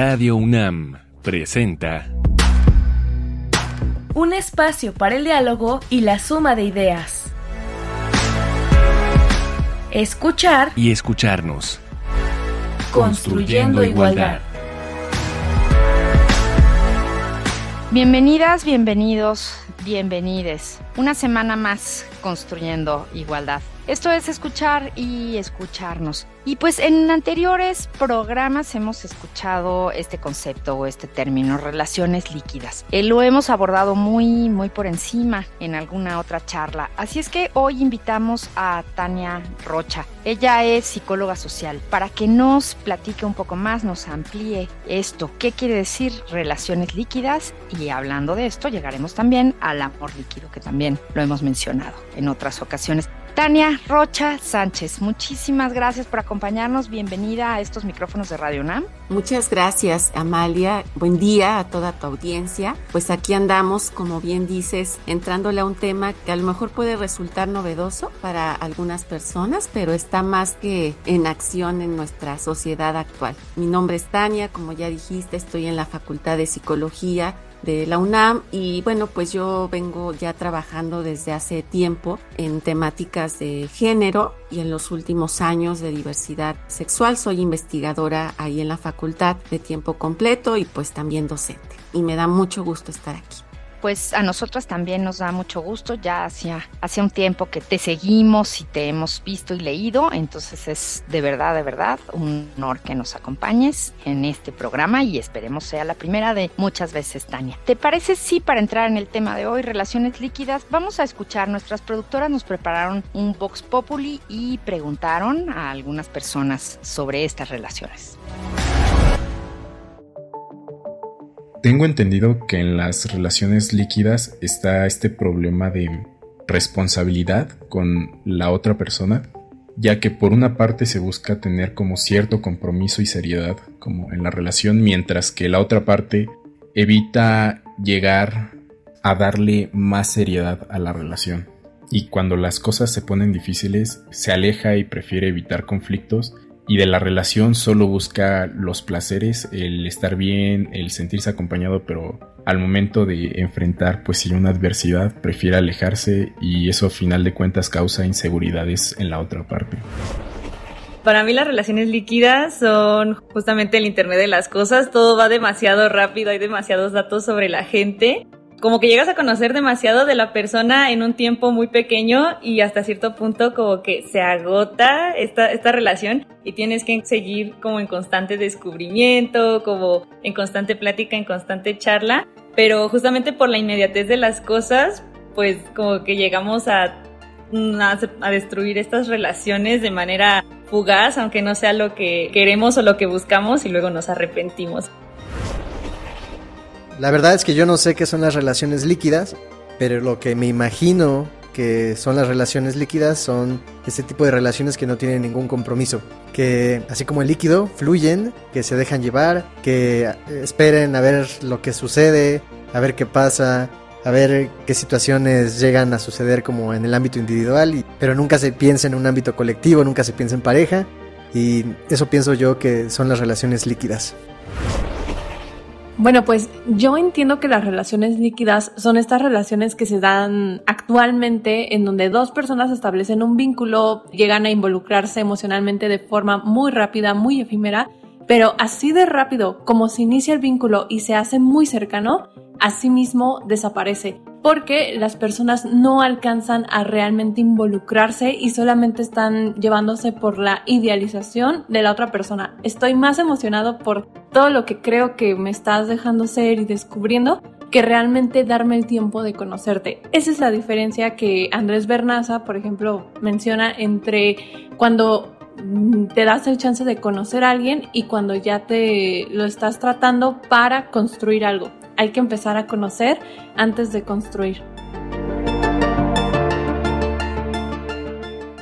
Radio UNAM presenta Un espacio para el diálogo y la suma de ideas. Escuchar y escucharnos. Construyendo igualdad. Bienvenidas, bienvenidos, bienvenides. Una semana más construyendo igualdad. Esto es escuchar y escucharnos. Y pues en anteriores programas hemos escuchado este concepto o este término, relaciones líquidas. Eh, lo hemos abordado muy, muy por encima en alguna otra charla. Así es que hoy invitamos a Tania Rocha. Ella es psicóloga social para que nos platique un poco más, nos amplíe esto. ¿Qué quiere decir relaciones líquidas? Y hablando de esto, llegaremos también al amor líquido, que también lo hemos mencionado en otras ocasiones. Tania Rocha Sánchez, muchísimas gracias por acompañarnos. Bienvenida a estos micrófonos de Radio UNAM. Muchas gracias, Amalia. Buen día a toda tu audiencia. Pues aquí andamos, como bien dices, entrándole a un tema que a lo mejor puede resultar novedoso para algunas personas, pero está más que en acción en nuestra sociedad actual. Mi nombre es Tania, como ya dijiste, estoy en la Facultad de Psicología de la UNAM y bueno, pues yo vengo ya trabajando desde hace tiempo en temáticas de género y en los últimos años de diversidad sexual. Soy investigadora ahí en la facultad de tiempo completo y pues también docente. Y me da mucho gusto estar aquí pues a nosotras también nos da mucho gusto. Ya hacía, hacía un tiempo que te seguimos y te hemos visto y leído, entonces es de verdad, de verdad un honor que nos acompañes en este programa y esperemos sea la primera de muchas veces, Tania. ¿Te parece si para entrar en el tema de hoy, relaciones líquidas, vamos a escuchar, nuestras productoras nos prepararon un Vox Populi y preguntaron a algunas personas sobre estas relaciones. Tengo entendido que en las relaciones líquidas está este problema de responsabilidad con la otra persona, ya que por una parte se busca tener como cierto compromiso y seriedad como en la relación, mientras que la otra parte evita llegar a darle más seriedad a la relación. Y cuando las cosas se ponen difíciles, se aleja y prefiere evitar conflictos y de la relación solo busca los placeres, el estar bien, el sentirse acompañado, pero al momento de enfrentar pues si una adversidad prefiere alejarse y eso a final de cuentas causa inseguridades en la otra parte. Para mí las relaciones líquidas son justamente el Internet de las cosas, todo va demasiado rápido, hay demasiados datos sobre la gente como que llegas a conocer demasiado de la persona en un tiempo muy pequeño y hasta cierto punto como que se agota esta, esta relación y tienes que seguir como en constante descubrimiento, como en constante plática, en constante charla, pero justamente por la inmediatez de las cosas, pues como que llegamos a, a, a destruir estas relaciones de manera fugaz, aunque no sea lo que queremos o lo que buscamos y luego nos arrepentimos. La verdad es que yo no sé qué son las relaciones líquidas, pero lo que me imagino que son las relaciones líquidas son ese tipo de relaciones que no tienen ningún compromiso, que así como el líquido fluyen, que se dejan llevar, que esperen a ver lo que sucede, a ver qué pasa, a ver qué situaciones llegan a suceder como en el ámbito individual, pero nunca se piensa en un ámbito colectivo, nunca se piensa en pareja, y eso pienso yo que son las relaciones líquidas. Bueno, pues yo entiendo que las relaciones líquidas son estas relaciones que se dan actualmente en donde dos personas establecen un vínculo, llegan a involucrarse emocionalmente de forma muy rápida, muy efímera, pero así de rápido como se inicia el vínculo y se hace muy cercano, así mismo desaparece porque las personas no alcanzan a realmente involucrarse y solamente están llevándose por la idealización de la otra persona. Estoy más emocionado por todo lo que creo que me estás dejando ser y descubriendo que realmente darme el tiempo de conocerte. Esa es la diferencia que Andrés Bernaza, por ejemplo, menciona entre cuando te das el chance de conocer a alguien y cuando ya te lo estás tratando para construir algo hay que empezar a conocer antes de construir.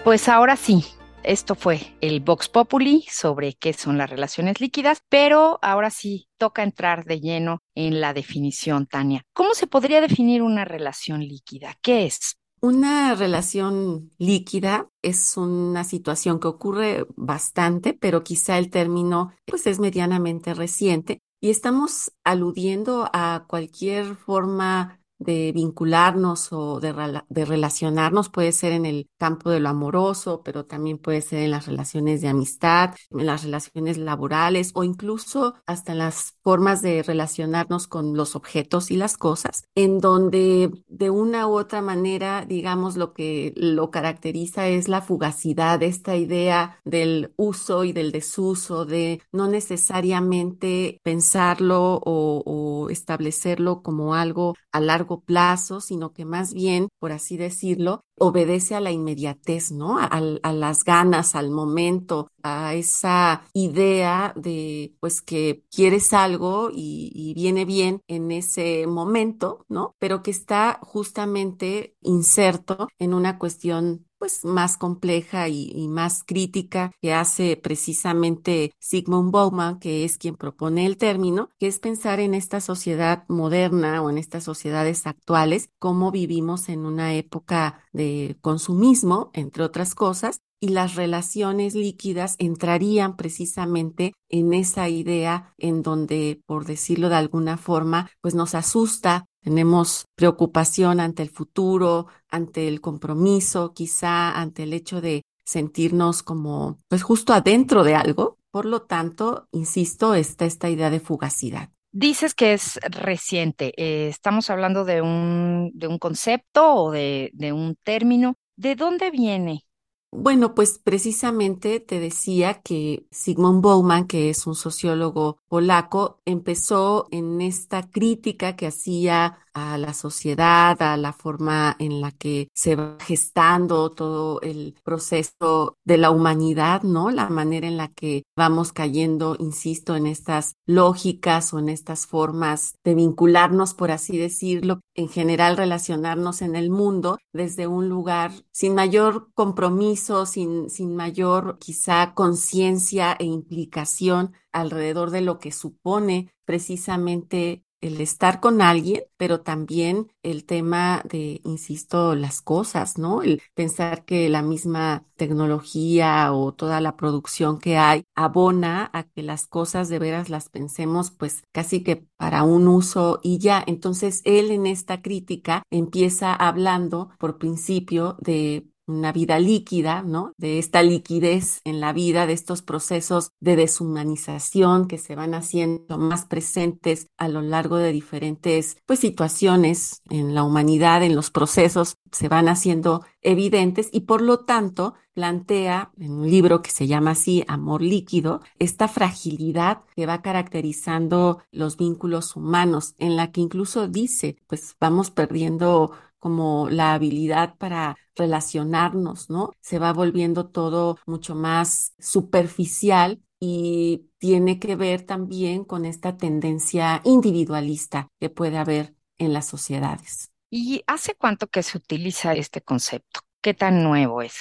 Pues ahora sí, esto fue el Vox Populi sobre qué son las relaciones líquidas, pero ahora sí toca entrar de lleno en la definición, Tania. ¿Cómo se podría definir una relación líquida? ¿Qué es? Una relación líquida es una situación que ocurre bastante, pero quizá el término pues es medianamente reciente Y estamos aludiendo a cualquier forma de vincularnos o de, de, relacionarnos, puede ser en el campo de lo amoroso, pero también puede ser en las relaciones de amistad, en las relaciones laborales o incluso hasta en las formas de relacionarnos con los objetos y las cosas, en donde de una u otra manera, digamos, lo que lo caracteriza es la fugacidad, esta idea del uso y del desuso, de no necesariamente pensarlo o, establecerlo como algo a largo plazo, sino que más bien, por así decirlo, obedece a la inmediatez, ¿no? A, las ganas, al momento, a esa idea de, pues, que quieres algo y, y, viene bien en ese momento, ¿no? Pero que está justamente inserto en una cuestión pues más compleja y, más crítica que hace precisamente Sigmund Bauman, que es quien propone el término, que es pensar en esta sociedad moderna o en estas sociedades actuales, cómo vivimos en una época de consumismo, entre otras cosas, y las relaciones líquidas entrarían precisamente en esa idea en donde, por decirlo de alguna forma, pues nos asusta tenemos preocupación ante el futuro, ante el compromiso, quizá ante el hecho de sentirnos como, pues justo adentro de algo. Por lo tanto, insisto, está esta idea de fugacidad. Dices que es reciente. Eh, ¿Estamos hablando de un, de un concepto o de, de un término? ¿De dónde viene? Bueno, pues precisamente te decía que Sigmund Bauman, que es un sociólogo polaco, empezó en esta crítica que hacía a la sociedad, a la forma en la que se va gestando todo el proceso de la humanidad, ¿no? La manera en la que vamos cayendo, insisto, en estas lógicas o en estas formas de vincularnos, por así decirlo, en general relacionarnos en el mundo desde un lugar sin mayor compromiso, sin, sin mayor quizá conciencia e implicación alrededor de lo que supone precisamente el estar con alguien, pero también el tema de, insisto, las cosas, ¿no? El pensar que la misma tecnología o toda la producción que hay abona a que las cosas de veras las pensemos pues casi que para un uso y ya. Entonces él en esta crítica empieza hablando por principio de una vida líquida, ¿no? De esta liquidez en la vida, de estos procesos de deshumanización que se van haciendo más presentes a lo largo de diferentes, pues, situaciones en la humanidad, en los procesos, se van haciendo evidentes y por lo tanto plantea en un libro que se llama así, Amor líquido, esta fragilidad que va caracterizando los vínculos humanos, en la que incluso dice, pues vamos perdiendo como la habilidad para relacionarnos, ¿no? Se va volviendo todo mucho más superficial y tiene que ver también con esta tendencia individualista que puede haber en las sociedades. ¿Y hace cuánto que se utiliza este concepto? ¿Qué tan nuevo es?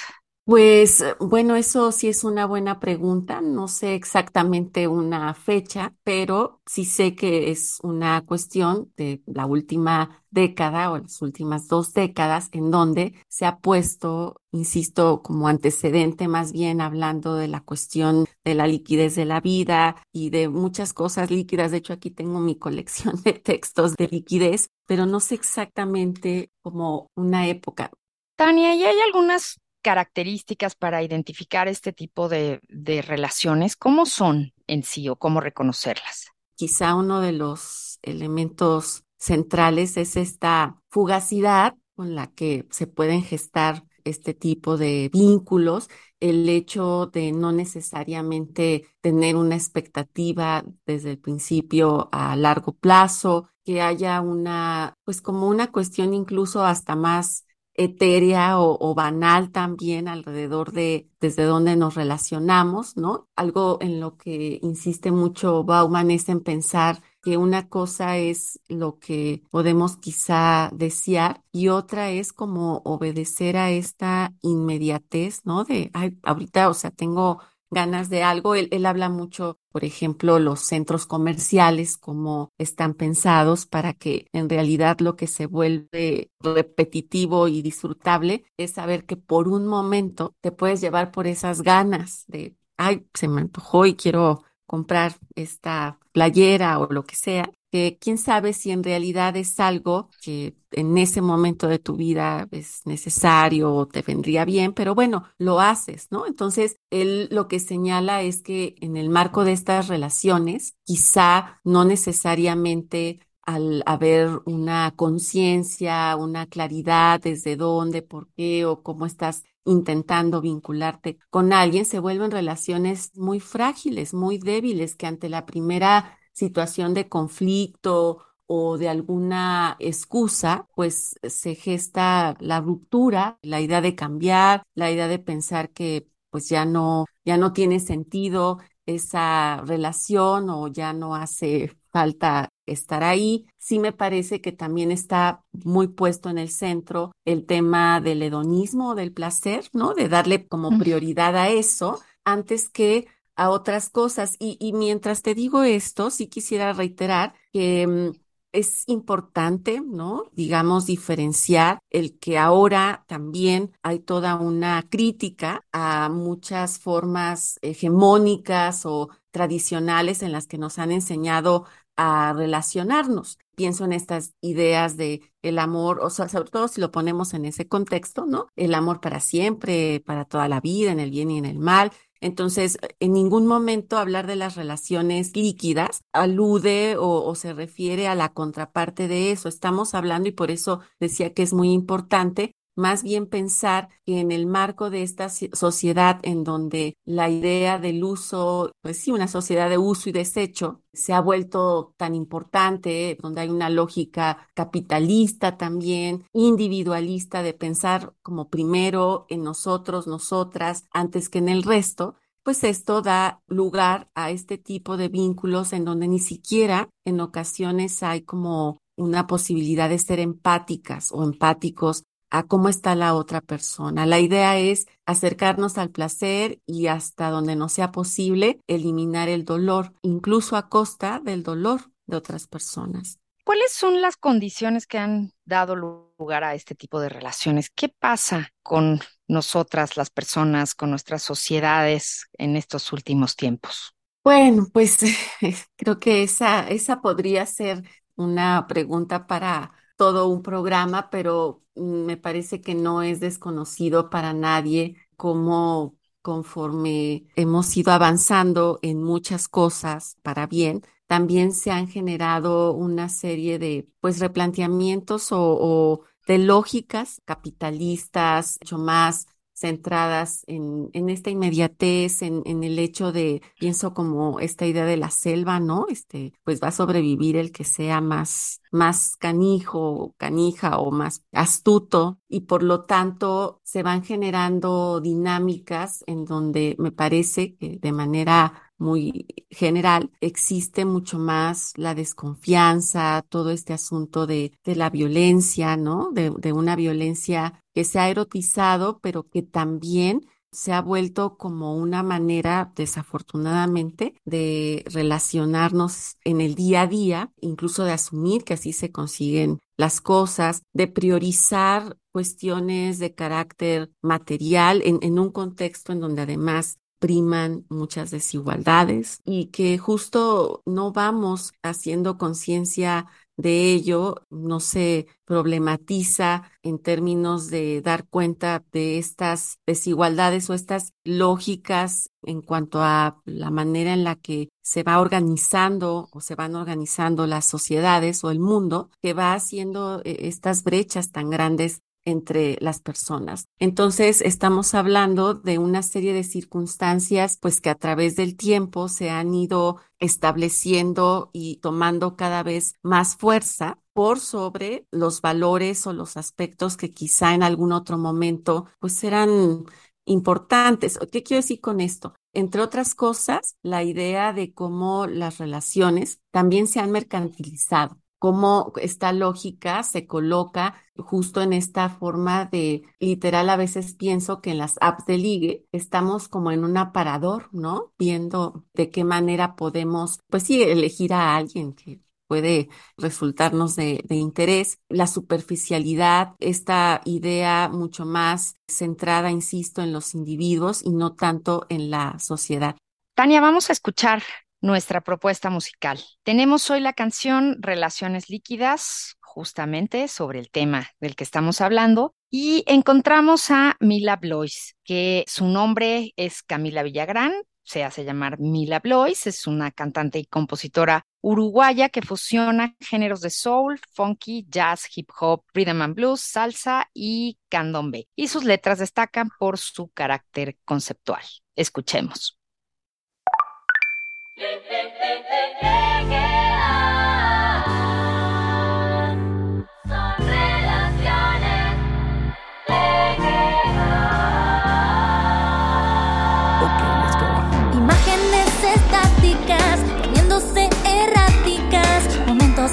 Pues bueno, eso sí es una buena pregunta. No sé exactamente una fecha, pero sí sé que es una cuestión de la última década o las últimas dos décadas en donde se ha puesto, insisto, como antecedente más bien hablando de la cuestión de la liquidez de la vida y de muchas cosas líquidas. De hecho, aquí tengo mi colección de textos de liquidez, pero no sé exactamente como una época. Tania, ¿y hay algunas características para identificar este tipo de, de relaciones? ¿Cómo son en sí o cómo reconocerlas? Quizá uno de los elementos centrales es esta fugacidad con la que se pueden gestar este tipo de vínculos, el hecho de no necesariamente tener una expectativa desde el principio a largo plazo, que haya una, pues como una cuestión incluso hasta más etérea o, banal también alrededor de desde dónde nos relacionamos, ¿no? Algo en lo que insiste mucho Bauman es en pensar que una cosa es lo que podemos quizá desear y otra es como obedecer a esta inmediatez, ¿no? De, ay, ahorita, o sea, tengo ganas de algo. Él, él, habla mucho, por ejemplo, los centros comerciales, cómo están pensados para que en realidad lo que se vuelve repetitivo y disfrutable es saber que por un momento te puedes llevar por esas ganas de, ay, se me antojó y quiero comprar esta playera o lo que sea, que quién sabe si en realidad es algo que en ese momento de tu vida es necesario o te vendría bien, pero bueno, lo haces, ¿no? Entonces, él lo que señala es que en el marco de estas relaciones, quizá no necesariamente al haber una conciencia, una claridad desde dónde, por qué o cómo estás intentando vincularte con alguien, se vuelven relaciones muy frágiles, muy débiles, que ante la primera situación de conflicto o de alguna excusa, pues se gesta la ruptura, la idea de cambiar, la idea de pensar que pues ya no, ya no tiene sentido esa relación o ya no hace falta estar ahí. Sí me parece que también está muy puesto en el centro el tema del hedonismo, del placer, ¿no? De darle como prioridad a eso antes que a otras cosas. Y, y mientras te digo esto, sí quisiera reiterar que mm, es importante, ¿no? Digamos, diferenciar el que ahora también hay toda una crítica a muchas formas hegemónicas o tradicionales en las que nos han enseñado a relacionarnos. Pienso en estas ideas de el amor, o sea, sobre todo si lo ponemos en ese contexto, ¿no? El amor para siempre, para toda la vida, en el bien y en el mal, entonces, en ningún momento hablar de las relaciones líquidas alude o, se refiere a la contraparte de eso. Estamos hablando, y por eso decía que es muy importante, más bien pensar que en el marco de esta sociedad en donde la idea del uso, pues sí, una sociedad de uso y desecho se ha vuelto tan importante, donde hay una lógica capitalista también, individualista de pensar como primero en nosotros, nosotras, antes que en el resto, pues esto da lugar a este tipo de vínculos en donde ni siquiera en ocasiones hay como una posibilidad de ser empáticas o empáticos a cómo está la otra persona. La idea es acercarnos al placer y hasta donde no sea posible eliminar el dolor, incluso a costa del dolor de otras personas. ¿Cuáles son las condiciones que han dado lugar a este tipo de relaciones? ¿Qué pasa con nosotras, las personas, con nuestras sociedades en estos últimos tiempos? Bueno, pues creo que esa, esa podría ser una pregunta para todo un programa, pero me parece que no es desconocido para nadie cómo conforme hemos ido avanzando en muchas cosas para bien, también se han generado una serie de pues replanteamientos o, o de lógicas capitalistas, mucho más centradas en, en esta inmediatez, en, en, el hecho de, pienso como esta idea de la selva, ¿no? Este, pues va a sobrevivir el que sea más, más canijo, canija o más astuto y por lo tanto se van generando dinámicas en donde me parece que de manera muy general, existe mucho más la desconfianza, todo este asunto de, la violencia, ¿no? De una violencia que se ha erotizado, pero que también se ha vuelto como una manera, desafortunadamente, de relacionarnos en el día a día, incluso de asumir que así se consiguen las cosas, de priorizar cuestiones de carácter material en, un contexto en donde además priman muchas desigualdades y que justo no vamos haciendo conciencia de ello, no se problematiza en términos de dar cuenta de estas desigualdades o estas lógicas en cuanto a la manera en la que se va organizando o se van organizando las sociedades o el mundo, que va haciendo eh, estas brechas tan grandes entre las personas. Entonces, estamos hablando de una serie de circunstancias, pues que a través del tiempo se han ido estableciendo y tomando cada vez más fuerza por sobre los valores o los aspectos que quizá en algún otro momento pues eran importantes. ¿Qué quiero decir con esto? Entre otras cosas, la idea de cómo las relaciones también se han mercantilizado cómo esta lógica se coloca justo en esta forma de literal a veces pienso que en las apps de ligue estamos como en un aparador, ¿no? Viendo de qué manera podemos, pues sí, elegir a alguien que puede resultarnos de, de, interés, la superficialidad, esta idea mucho más centrada, insisto, en los individuos y no tanto en la sociedad. Tania, vamos a escuchar nuestra propuesta musical. Tenemos hoy la canción Relaciones Líquidas, justamente sobre el tema del que estamos hablando, y encontramos a Mila Blois, que su nombre es Camila Villagrán, se hace llamar Mila Blois, es una cantante y compositora uruguaya que fusiona géneros de soul, funky, jazz, hip hop, rhythm and blues, salsa y candombe. Y sus letras destacan por su carácter conceptual. Escuchemos.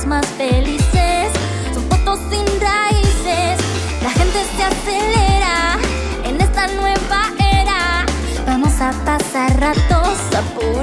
Más felices. Son fotos sin raíces. La gente se acelera en esta nueva era. Vamos a pasar ratos apurando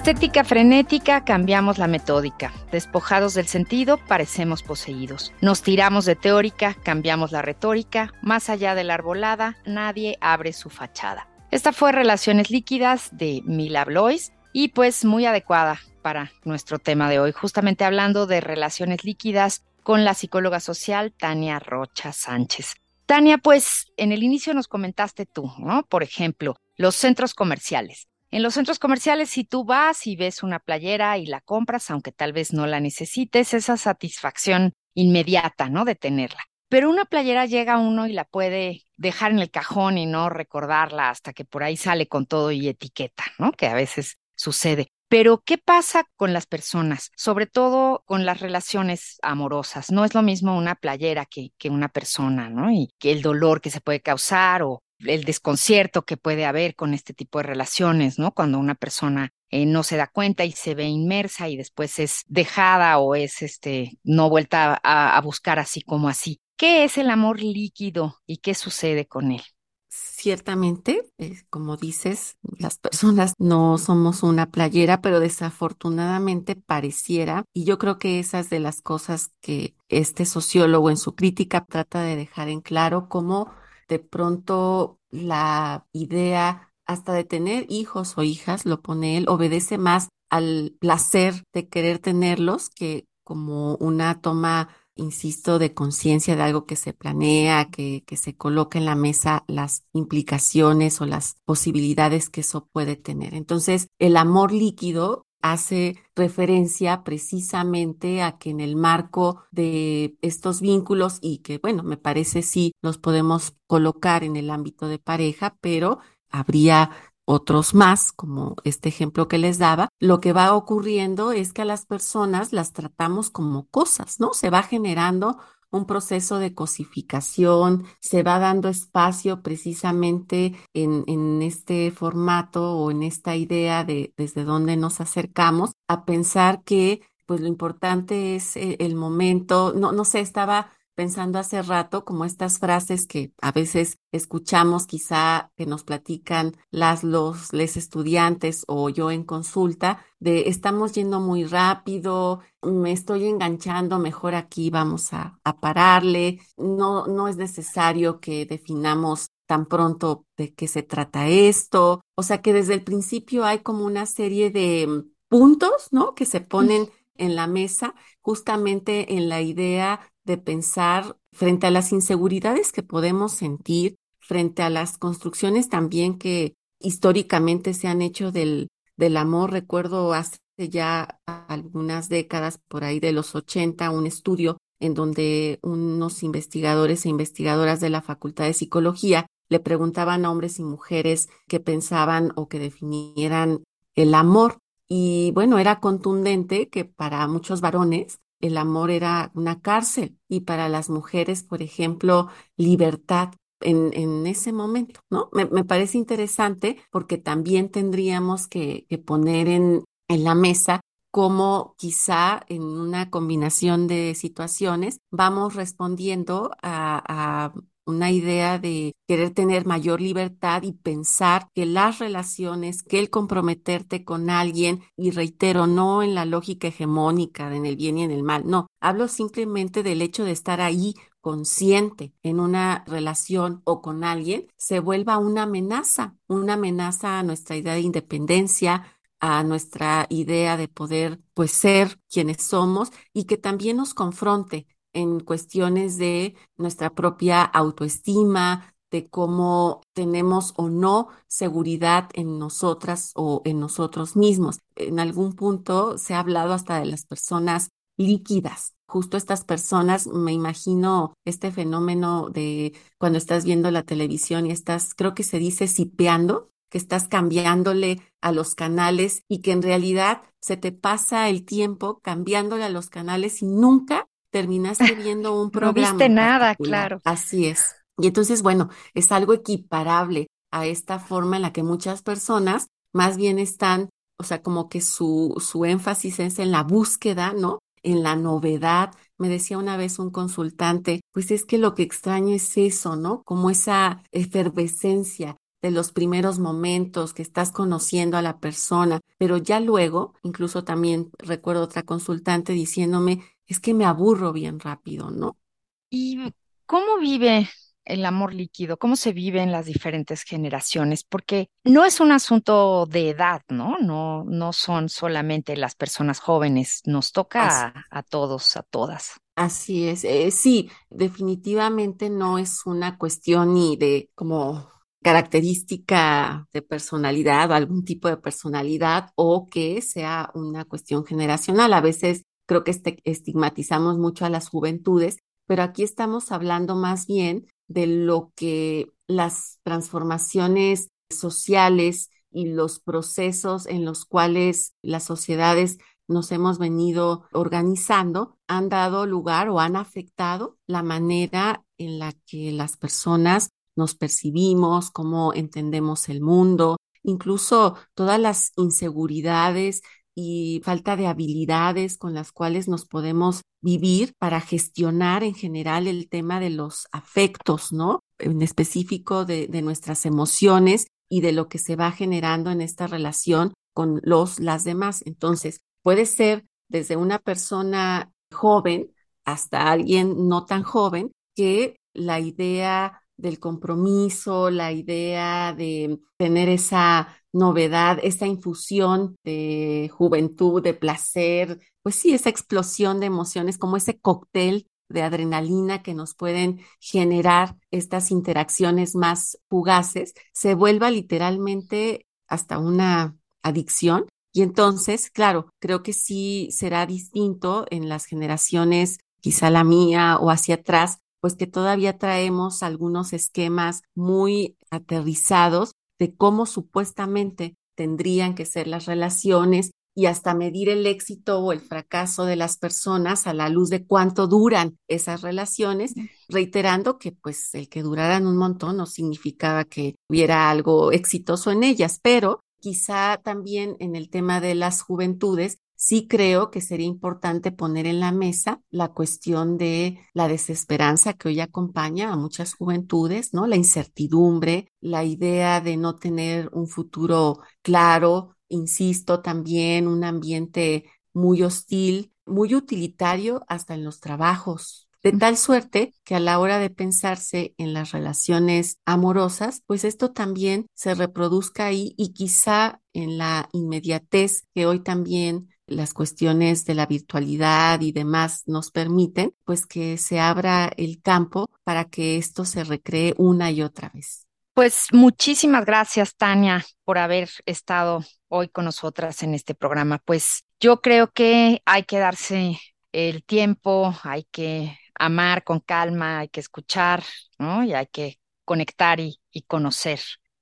Estética frenética, cambiamos la metódica. Despojados del sentido, parecemos poseídos. Nos tiramos de teórica, cambiamos la retórica. Más allá de la arbolada, nadie abre su fachada. Esta fue Relaciones Líquidas de Mila Blois y pues muy adecuada para nuestro tema de hoy, justamente hablando de relaciones líquidas con la psicóloga social Tania Rocha Sánchez. Tania, pues en el inicio nos comentaste tú, ¿no? Por ejemplo, los centros comerciales. En los centros comerciales, si tú vas y ves una playera y la compras, aunque tal vez no la necesites, esa satisfacción inmediata, ¿no? De tenerla. Pero una playera llega uno y la puede dejar en el cajón y no recordarla hasta que por ahí sale con todo y etiqueta, ¿no? Que a veces sucede. Pero, ¿qué pasa con las personas? Sobre todo con las relaciones amorosas. No es lo mismo una playera que, que una persona, ¿no? Y que el dolor que se puede causar o, el desconcierto que puede haber con este tipo de relaciones, ¿no? Cuando una persona eh, no se da cuenta y se ve inmersa y después es dejada o es este no vuelta a, buscar así como así. ¿Qué es el amor líquido y qué sucede con él? Ciertamente, como dices, las personas no somos una playera, pero desafortunadamente pareciera, y yo creo que esas de las cosas que este sociólogo en su crítica trata de dejar en claro, como de pronto la idea hasta de tener hijos o hijas, lo pone él, obedece más al placer de querer tenerlos que como una toma, insisto, de conciencia de algo que se planea, que, que se coloca en la mesa las implicaciones o las posibilidades que eso puede tener. Entonces, el amor líquido hace referencia precisamente a que en el marco de estos vínculos y que, bueno, me parece sí los podemos colocar en el ámbito de pareja, pero habría otros más, como este ejemplo que les daba, lo que va ocurriendo es que a las personas las tratamos como cosas, ¿no? Se va generando un proceso de cosificación, se va dando espacio precisamente en, en este formato o en esta idea de desde dónde nos acercamos a pensar que pues lo importante es eh, el momento, no, no sé, estaba pensando hace rato como estas frases que a veces escuchamos quizá que nos platican las los les estudiantes o yo en consulta de estamos yendo muy rápido, me estoy enganchando, mejor aquí vamos a, a pararle, no, no es necesario que definamos tan pronto de qué se trata esto, o sea que desde el principio hay como una serie de puntos, ¿no? Que se ponen en la mesa justamente en la idea de pensar frente a las inseguridades que podemos sentir, frente a las construcciones también que históricamente se han hecho del, del amor. Recuerdo hace ya algunas décadas, por ahí de los 80, un estudio en donde unos investigadores e investigadoras de la Facultad de Psicología le preguntaban a hombres y mujeres qué pensaban o que definieran el amor. Y bueno, era contundente que para muchos varones el amor era una cárcel y para las mujeres, por ejemplo, libertad en, en ese momento, ¿no? Me, me, parece interesante porque también tendríamos que, que poner en, en la mesa cómo quizá en una combinación de situaciones vamos respondiendo a, a una idea de querer tener mayor libertad y pensar que las relaciones, que el comprometerte con alguien, y reitero, no en la lógica hegemónica, en el bien y en el mal, no, hablo simplemente del hecho de estar ahí consciente en una relación o con alguien, se vuelva una amenaza, una amenaza a nuestra idea de independencia, a nuestra idea de poder pues ser quienes somos y que también nos confronte en cuestiones de nuestra propia autoestima, de cómo tenemos o no seguridad en nosotras o en nosotros mismos. En algún punto se ha hablado hasta de las personas líquidas. Justo estas personas, me imagino este fenómeno de cuando estás viendo la televisión y estás, creo que se dice sipeando, que estás cambiándole a los canales y que en realidad se te pasa el tiempo cambiándole a los canales y nunca terminaste viendo un programa. No viste nada, claro. Así es. Y entonces, bueno, es algo equiparable a esta forma en la que muchas personas más bien están, o sea, como que su, su énfasis es en la búsqueda, ¿no? En la novedad. Me decía una vez un consultante, pues es que lo que extraño es eso, ¿no? Como esa efervescencia de los primeros momentos que estás conociendo a la persona, pero ya luego, incluso también recuerdo otra consultante diciéndome, es que me aburro bien rápido, ¿no? ¿Y cómo vive el amor líquido? ¿Cómo se vive en las diferentes generaciones? Porque no es un asunto de edad, ¿no? No, no son solamente las personas jóvenes, nos toca a, a, todos, a todas. Así es, eh, sí, definitivamente no es una cuestión ni de como característica de personalidad o algún tipo de personalidad o que sea una cuestión generacional. A veces creo que este, estigmatizamos mucho a las juventudes, pero aquí estamos hablando más bien de lo que las transformaciones sociales y los procesos en los cuales las sociedades nos hemos venido organizando han dado lugar o han afectado la manera en la que las personas nos percibimos, cómo entendemos el mundo, incluso todas las inseguridades y falta de habilidades con las cuales nos podemos vivir para gestionar en general el tema de los afectos, ¿no? En específico de, de nuestras emociones y de lo que se va generando en esta relación con los, las demás. Entonces, puede ser desde una persona joven hasta alguien no tan joven que la idea del compromiso, la idea de tener esa novedad, esa infusión de juventud, de placer, pues sí, esa explosión de emociones, como ese cóctel de adrenalina que nos pueden generar estas interacciones más fugaces, se vuelva literalmente hasta una adicción. Y entonces, claro, creo que sí será distinto en las generaciones, quizá la mía o hacia atrás, pues que todavía traemos algunos esquemas muy aterrizados de cómo supuestamente tendrían que ser las relaciones y hasta medir el éxito o el fracaso de las personas a la luz de cuánto duran esas relaciones, reiterando que pues el que duraran un montón no significaba que hubiera algo exitoso en ellas, pero quizá también en el tema de las juventudes sí creo que sería importante poner en la mesa la cuestión de la desesperanza que hoy acompaña a muchas juventudes, ¿no? La incertidumbre, la idea de no tener un futuro claro, insisto, también un ambiente muy hostil, muy utilitario hasta en los trabajos, de tal suerte que a la hora de pensarse en las relaciones amorosas, pues esto también se reproduzca ahí y quizá en la inmediatez que hoy también las cuestiones de la virtualidad y demás nos permiten, pues que se abra el campo para que esto se recree una y otra vez. Pues muchísimas gracias, Tania, por haber estado hoy con nosotras en este programa. Pues yo creo que hay que darse el tiempo, hay que amar con calma, hay que escuchar, ¿no? Y hay que conectar y, y conocer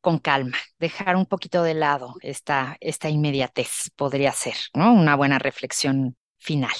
con calma, dejar un poquito de lado esta, esta inmediatez, podría ser, ¿no? Una buena reflexión final.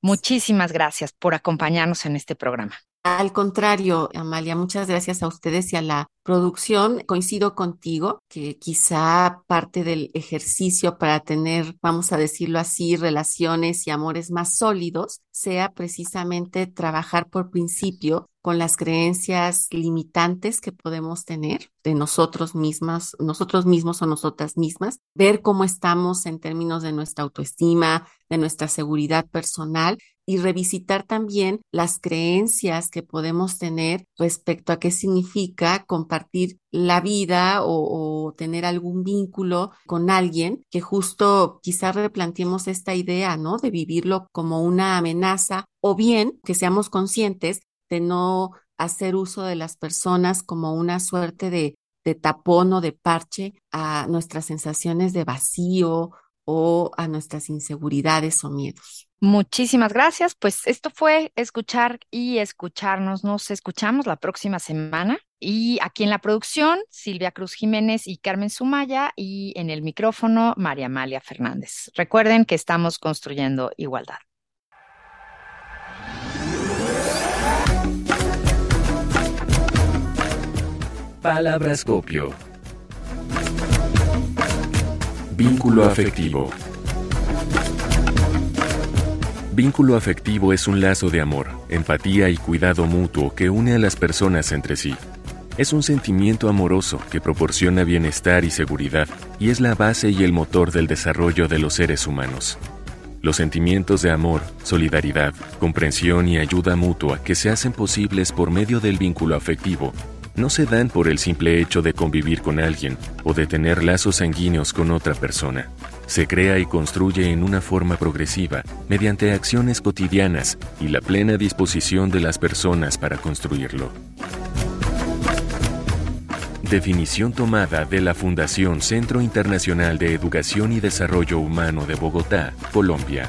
Muchísimas gracias por acompañarnos en este programa. Al contrario, Amalia, muchas gracias a ustedes y a la producción. Coincido contigo que quizá parte del ejercicio para tener, vamos a decirlo así, relaciones y amores más sólidos sea precisamente trabajar por principio con las creencias limitantes que podemos tener de nosotros mismas, nosotros mismos o nosotras mismas, ver cómo estamos en términos de nuestra autoestima, de nuestra seguridad personal y revisitar también las creencias que podemos tener respecto a qué significa compartir la vida o, tener algún vínculo con alguien que justo quizá replanteemos esta idea, ¿no? De vivirlo como una amenaza o bien que seamos conscientes de no hacer uso de las personas como una suerte de tapón o de parche a nuestras sensaciones de vacío o a nuestras inseguridades o miedos. Muchísimas gracias. Pues esto fue escuchar y escucharnos. Nos escuchamos la próxima semana. Y aquí en la producción, Silvia Cruz Jiménez y Carmen Sumaya. Y en el micrófono, María Amalia Fernández. Recuerden que estamos construyendo igualdad. Palabrascopio. Vínculo afectivo. Vínculo afectivo es un lazo de amor, empatía y cuidado mutuo que une a las personas entre sí. Es un sentimiento amoroso que proporciona bienestar y seguridad y es la base y el motor del desarrollo de los seres humanos. Los sentimientos de amor, solidaridad, comprensión y ayuda mutua que se hacen posibles por medio del vínculo afectivo no se dan por el simple hecho de convivir con alguien o de tener lazos sanguíneos con otra persona. Se crea y construye en una forma progresiva mediante acciones cotidianas y la plena disposición de las personas para construirlo. Definición tomada de la Fundación Centro Internacional de Educación y Desarrollo Humano de Bogotá, Colombia.